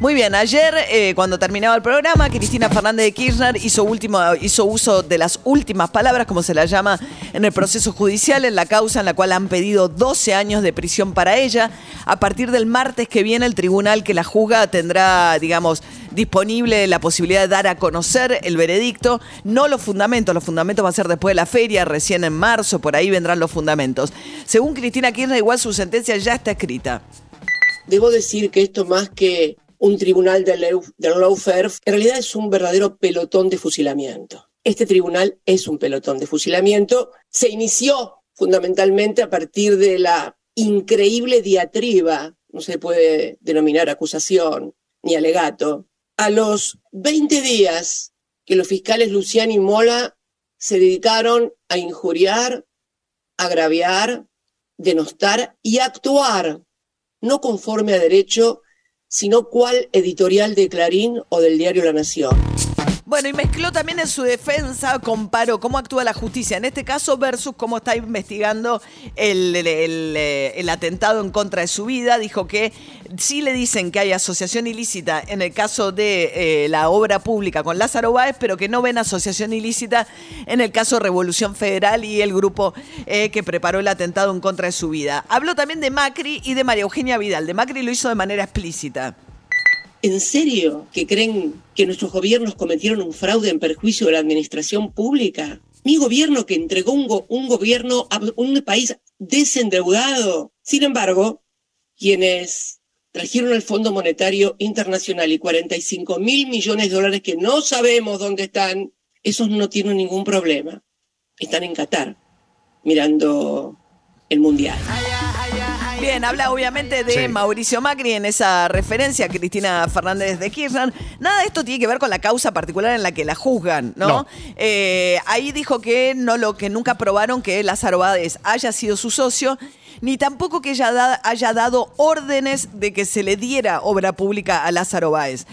Muy bien, ayer eh, cuando terminaba el programa, Cristina Fernández de Kirchner hizo, último, hizo uso de las últimas palabras, como se la llama en el proceso judicial, en la causa en la cual han pedido 12 años de prisión para ella. A partir del martes que viene, el tribunal que la juzga tendrá, digamos, disponible la posibilidad de dar a conocer el veredicto, no los fundamentos, los fundamentos van a ser después de la feria, recién en marzo, por ahí vendrán los fundamentos. Según Cristina Kirchner, igual su sentencia ya está escrita. Debo decir que esto más que un tribunal del, lawfare, en realidad es un verdadero pelotón de fusilamiento. Este tribunal es un pelotón de fusilamiento. Se inició fundamentalmente a partir de la increíble diatriba, no se puede denominar acusación ni alegato, a los 20 días que los fiscales Luciani y Mola se dedicaron a injuriar, agraviar, denostar y actuar no conforme a derecho sino cuál editorial de Clarín o del diario La Nación. Bueno, y mezcló también en su defensa, comparó cómo actúa la justicia en este caso versus cómo está investigando el, eh, atentado en contra de su vida. Dijo que sí le dicen que hay asociación ilícita en el caso de eh, la obra pública con Lázaro Báez, pero que no ven asociación ilícita en el caso Revolución Federal y el grupo eh, que preparó el atentado en contra de su vida. Habló también de Macri y de María Eugenia Vidal. De Macri lo hizo de manera explícita. ¿En serio que creen que nuestros gobiernos cometieron un fraude en perjuicio de la administración pública? Mi gobierno que entregó un, gobierno un país desendeudado. Sin embargo, quienes trajeron al Fondo Monetario Internacional y 45 mil millones de dólares que no sabemos dónde están, esos no tienen ningún problema. Están en Qatar, mirando el Mundial. Bien, habla obviamente de Mauricio Macri en esa referencia a Cristina Fernández de Kirchner. Nada de esto tiene que ver con la causa particular en la que la juzgan, ¿no? Eh, ahí dijo que no lo que nunca probaron que Lázaro Báez haya sido su socio, ni tampoco que ella haya dado órdenes de que se le diera obra pública a Lázaro Báez.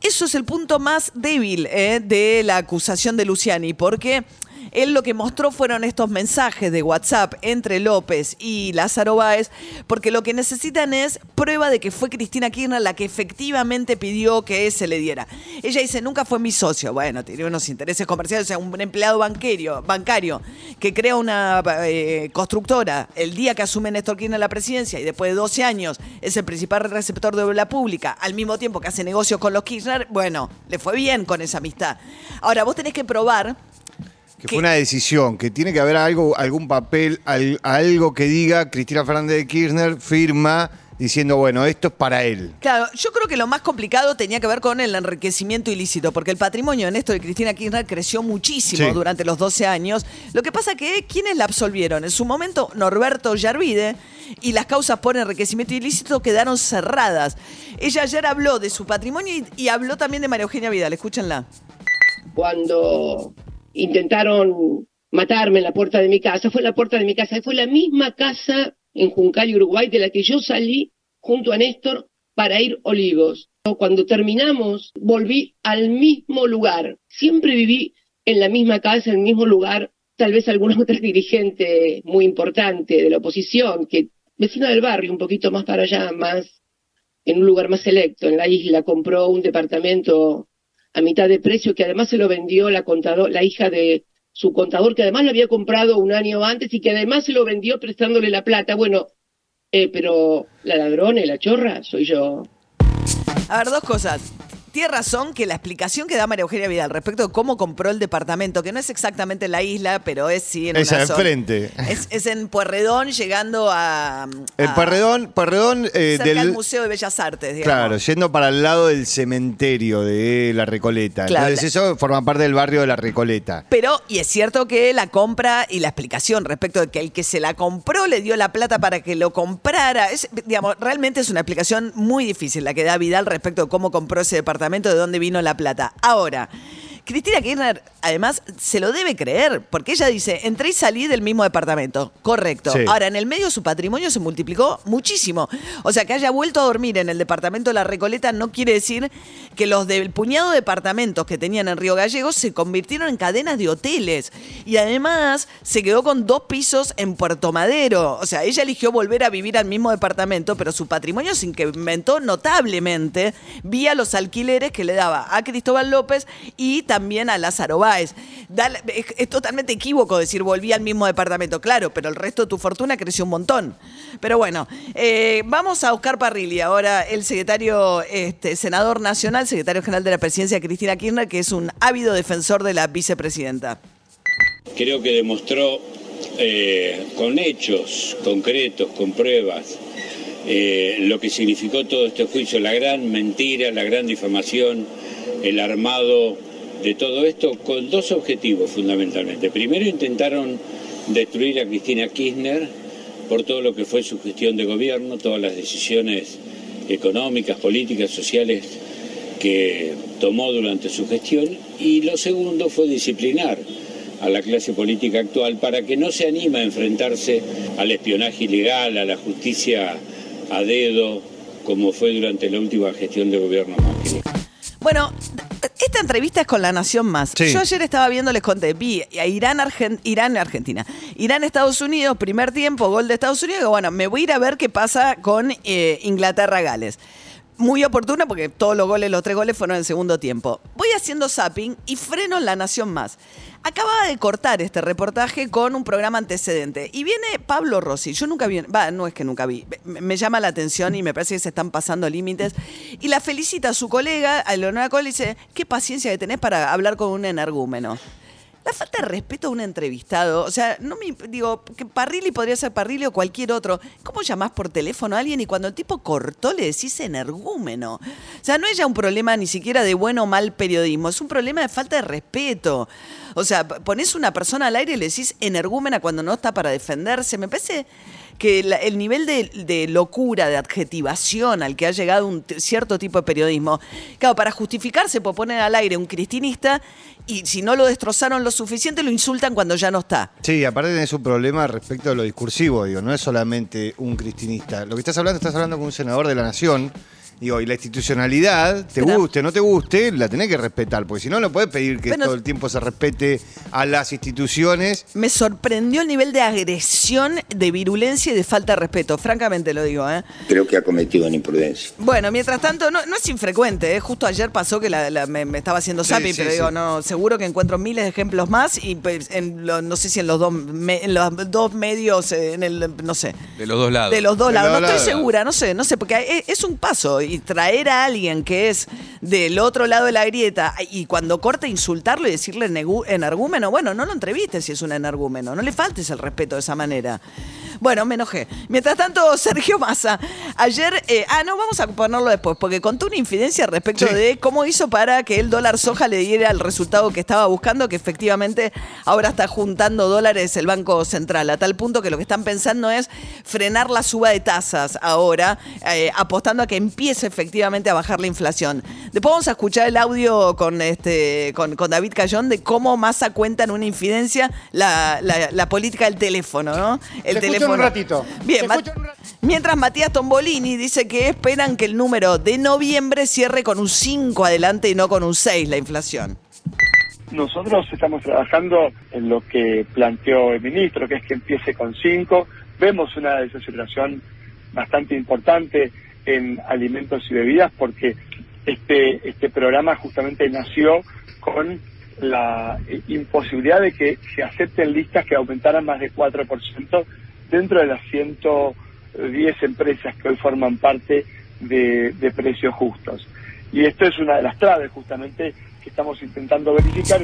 Eso es el punto más débil eh, de la acusación de Luciani, porque él lo que mostró fueron estos mensajes de WhatsApp entre López y Lázaro Báez, porque lo que necesitan es prueba de que fue Cristina Kirchner la que efectivamente pidió que se le diera. Ella dice, nunca fue mi socio. Bueno, tiene unos intereses comerciales, o sea, un empleado bancario, bancario que crea una eh, constructora el día que asume Néstor Kirchner la presidencia y después de 12 años es el principal receptor de obra pública, al mismo tiempo que hace negocios con los Kirchner, bueno, le fue bien con esa amistad. Ahora, vos tenés que probar que fue una decisión, que tiene que haber algo, algún papel, algo que diga Cristina Fernández de Kirchner firma diciendo, bueno, esto es para él. Claro, yo creo que lo más complicado tenía que ver con el enriquecimiento ilícito, porque el patrimonio en esto de Cristina Kirchner creció muchísimo durante los 12 años. Lo que pasa que, ¿quiénes la absolvieron? En su momento, Norberto Yarvide, y las causas por enriquecimiento ilícito quedaron cerradas. Ella ayer habló de su patrimonio y, y habló también de María Eugenia Vidal, escúchenla. Cuando intentaron matarme en la puerta de mi casa, fue la puerta de mi casa, fue la misma casa en Juncal, Uruguay, de la que yo salí junto a Néstor para ir Olivos. Cuando terminamos, volví al mismo lugar. Siempre viví en la misma casa, en el mismo lugar. Tal vez alguna otra dirigente muy importante de la oposición, que vecina del barrio, un poquito más para allá, más en un lugar más selecto, en la isla, compró un departamento a mitad de precio, que además se lo vendió la, contador, la hija de su contador, que además lo había comprado un año antes y que además se lo vendió prestándole la plata. Bueno, eh, pero la ladrona y la chorra soy yo. A ver, dos cosas tiene razón que la explicación que da María Eugenia Vidal respecto de cómo compró el departamento, que no es exactamente en la isla, pero es sí en es una enfrente. Es, en Puerredón, llegando a. El Puerredón, Puerredón eh, del Museo de Bellas Artes, digamos. Claro, yendo para el lado del cementerio de La Recoleta. Entonces, eso forma parte del barrio de La Recoleta. Pero, y es cierto que la compra y la explicación respecto de que el que se la compró le dio la plata para que lo comprara. Es, digamos, realmente es una explicación muy difícil la que da Vidal respecto de cómo compró ese departamento de dónde vino la plata. Ahora, Cristina Kirchner, además, se lo debe creer, porque ella dice, entré y salí del mismo departamento. Correcto. Sí. Ahora, en el medio su patrimonio se multiplicó muchísimo. O sea, que haya vuelto a dormir en el departamento de La Recoleta no quiere decir que los del puñado de departamentos que tenían en Río Gallegos se convirtieron en cadenas de hoteles. Y además se quedó con dos pisos en Puerto Madero. O sea, ella eligió volver a vivir al mismo departamento, pero su patrimonio se incrementó notablemente vía los alquileres que le daba a Cristóbal López y también a Lázaro Báez. Es totalmente equívoco decir volví al mismo departamento, claro, pero el resto de tu fortuna creció un montón. Pero bueno, eh, vamos a Oscar Parrilli, ahora el secretario, este, senador nacional, secretario general de la presidencia, Cristina Kirchner, que es un ávido defensor de la vicepresidenta. Creo que demostró eh, con hechos concretos, con pruebas, eh, lo que significó todo este juicio, la gran mentira, la gran difamación, el armado de todo esto, con dos objetivos fundamentalmente. Primero intentaron destruir a Cristina Kirchner por todo lo que fue su gestión de gobierno, todas las decisiones económicas, políticas, sociales que tomó durante su gestión y lo segundo fue disciplinar a la clase política actual para que no se anime a enfrentarse al espionaje ilegal, a la justicia a dedo, como fue durante la última gestión de gobierno. Bueno, esta entrevista es con La Nación Más. Sí. Yo ayer estaba viendo, les conté, vi a Irán, Argen- Irán, Argentina. Irán, Estados Unidos, primer tiempo, gol de Estados Unidos. Digo, bueno, me voy a ir a ver qué pasa con eh, Inglaterra, Gales. Muy oportuna porque todos los goles, los tres goles fueron en el segundo tiempo. Voy haciendo zapping y freno en La Nación Más. Acababa de cortar este reportaje con un programa antecedente. Y viene Pablo Rossi. Yo nunca vi, va, no es que nunca vi. Me, me llama la atención y me parece que se están pasando límites. Y la felicita a su colega, a Leonora Cole, y dice, qué paciencia que tenés para hablar con un energúmeno. La falta de respeto a un entrevistado, o sea, no me digo que Parrilli podría ser Parrilli o cualquier otro. ¿Cómo llamás por teléfono a alguien y cuando el tipo cortó le decís energúmeno? O sea, no es ya un problema ni siquiera de bueno o mal periodismo, es un problema de falta de respeto. O sea, pones una persona al aire y le decís energúmena cuando no está para defenderse. Me parece que la- el nivel de, locura, de adjetivación al que ha llegado un cierto tipo de periodismo, claro, para justificarse, pues poner al aire un cristinista y si no lo destrozaron lo suficiente, lo insultan cuando ya no está. Sí, aparte tenés un problema respecto a lo discursivo, digo, no es solamente un cristinista. Lo que estás hablando, estás hablando con un senador de la nación, digo, y la institucionalidad, te Pero- guste, no te guste, la tenés que respetar, porque si no, no puedes pedir que Pero- todo el tiempo se respete a las instituciones. Me sorprendió el nivel de agresión, de virulencia y de falta de respeto, francamente lo digo, ¿eh? Creo que ha cometido una imprudencia. Bueno, mientras tanto, no, no es infrecuente, ¿eh? justo ayer pasó que la- la- me, me estaba haciendo Sí, zapping, sí, pero digo, sí. no, seguro que encuentro miles de ejemplos más y pues, en lo- no sé si en los dos, me- en los dos medios, eh, en el, no sé, De los dos lados. de los dos De lados. los No dos estoy lados. segura, no sé, no sé, porque es, es un paso y traer a alguien que es del otro lado de la grieta y cuando corta insultarlo y decirle energúmeno, bueno, no lo entrevistes si es un energúmeno, no le faltes el respeto de esa manera. Bueno, me enojé. Mientras tanto, Sergio Massa, ayer, eh, ah, no, vamos a ponerlo después, porque contó una infidencia respecto Sí. de cómo hizo para que el dólar soja le diera el resultado que estaba buscando, que efectivamente ahora está juntando dólares el Banco Central, a tal punto que lo que están pensando es frenar la suba de tasas ahora, eh, apostando a que empiece efectivamente a bajar la inflación. Después vamos a escuchar el audio con, este, con, con David Cayón de cómo Massa cuenta en una infidencia la, la- la política del teléfono, ¿no? El Se en un ratito. Bien, un mientras Matías Tombolini dice que esperan que el número de noviembre cierre con un 5 adelante y no con un 6 la inflación. Nosotros estamos trabajando en lo que planteó el ministro, que es que empiece con cinco. Vemos una desaceleración bastante importante en alimentos y bebidas porque este, este programa justamente nació con la eh, imposibilidad de que se acepten listas que aumentaran más de 4% dentro de las 110 empresas que hoy forman parte de, precios justos. Y esto es una de las claves justamente que estamos intentando verificar.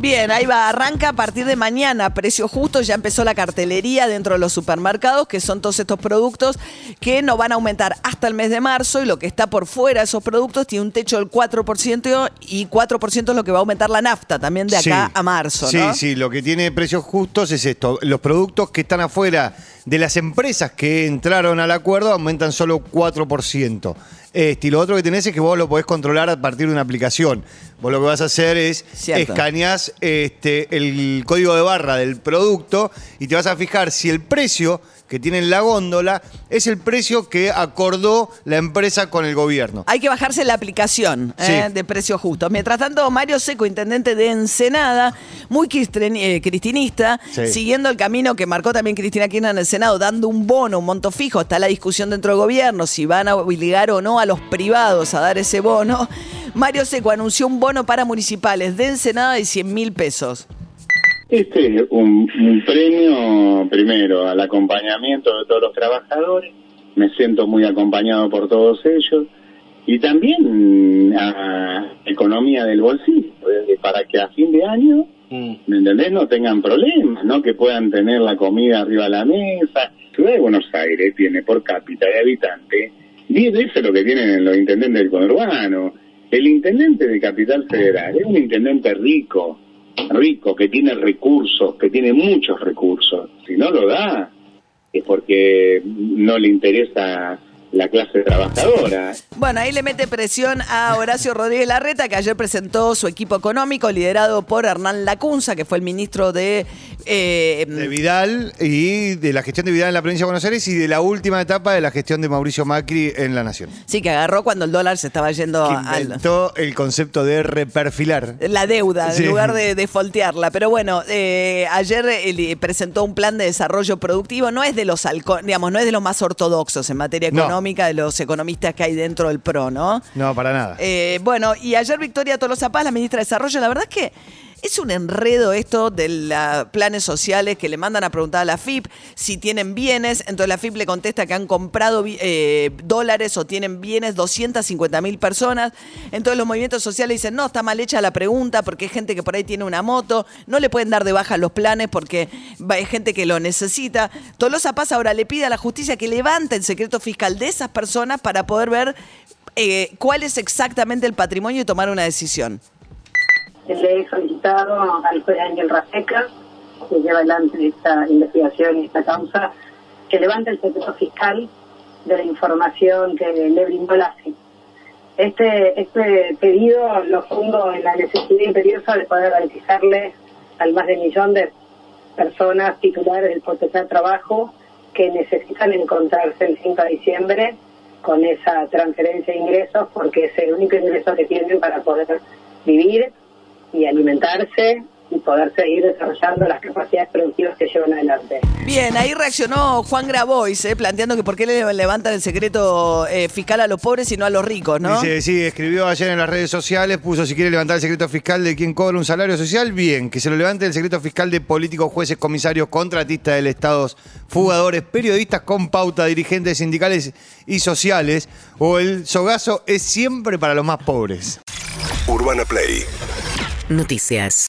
Bien, ahí va, arranca a partir de mañana, precio justo, ya empezó la cartelería dentro de los supermercados, que son todos estos productos que no van a aumentar hasta el mes de marzo y lo que está por fuera de esos productos tiene un techo del 4% y 4% es lo que va a aumentar la nafta también de acá Sí. a marzo, Sí, sí, lo que tiene precios justos es esto. Los productos que están afuera de las empresas que entraron al acuerdo aumentan solo 4%. Este, y lo otro que tenés es que vos lo podés controlar a partir de una aplicación. Vos lo que vas a hacer es Cierto. escaneás este, el código de barra del producto y te vas a fijar si el precio que tiene en la góndola es el precio que acordó la empresa con el gobierno. Hay que bajarse la aplicación eh, Sí. de precios justos. Mientras tanto, Mario Seco, intendente de Ensenada, muy eh, cristinista, Sí. siguiendo el camino que marcó también Cristina Kirchner en el Senado, dando un bono, un monto fijo. Está la discusión dentro del gobierno si van a obligar o no a los privados a dar ese bono. Mario Seco anunció un bono para municipales de Ensenada de 100 mil pesos. Este es un, un premio, primero, al acompañamiento de todos los trabajadores. Me siento muy acompañado por todos ellos. Y también a economía del bolsillo, eh, para que a fin de año, ¿me entendés? No tengan problemas, ¿no? Que puedan tener la comida arriba de la mesa. Ciudad de Buenos Aires tiene por cápita de habitante 10 veces lo que tienen los intendentes del conurbano. El intendente de Capital Federal es un intendente rico, rico, que tiene recursos, que tiene muchos recursos. Si no lo da, es porque no le interesa la clase trabajadora. Bueno, ahí le mete presión a Horacio Rodríguez Larreta, que ayer presentó su equipo económico liderado por Hernán Lacunza, que fue el ministro de... eh, De Vidal y de la gestión de Vidal en la provincia de Buenos Aires y de la última etapa de la gestión de Mauricio Macri en la Nación. sí, que agarró cuando el dólar se estaba yendo Que al... inventó el concepto de reperfilar. La deuda, Sí. en lugar de, de foltearla. Pero bueno, eh, ayer eh, presentó un plan de desarrollo productivo. No es de los digamos, no es de los más ortodoxos en materia No. Económica de los economistas que hay dentro del PRO, ¿no? No, para nada. Eh, bueno, y ayer Victoria Tolosa Paz, la ministra de Desarrollo, la verdad es que es un enredo esto de los planes sociales que le mandan a preguntar a la FIP si tienen bienes. Entonces la FIP le contesta que han comprado eh, dólares o tienen bienes 250 mil personas. Entonces los movimientos sociales dicen, no, está mal hecha la pregunta porque hay gente que por ahí tiene una moto, no le pueden dar de baja los planes porque hay gente que lo necesita. Tolosa Paz ahora le pide a la justicia que levante el secreto fiscal de esas personas para poder ver eh, cuál es exactamente el patrimonio y tomar una decisión. le al juez Ángel Raseca, que lleva adelante esta investigación y esta causa, que levante el secreto fiscal de la información que le brindó la FIP. Este, este pedido lo fundo en la necesidad imperiosa de poder garantizarle al más de millón de personas titulares del potencial trabajo que necesitan encontrarse el 5 de diciembre con esa transferencia de ingresos porque es el único ingreso que tienen para poder vivir y alimentarse y poder seguir desarrollando las capacidades productivas que llevan adelante. Bien, ahí reaccionó Juan Grabois, eh, planteando que por qué le levantan el secreto eh, fiscal a los pobres y no a los ricos, ¿no? Dice, sí, escribió ayer en las redes sociales, puso si quiere levantar el secreto fiscal de quien cobra un salario social, bien, que se lo levante el secreto fiscal de políticos, jueces, comisarios, contratistas del Estado, fugadores, periodistas con pauta, dirigentes sindicales y sociales, o el sogazo es siempre para los más pobres. Urbana Play Noticias.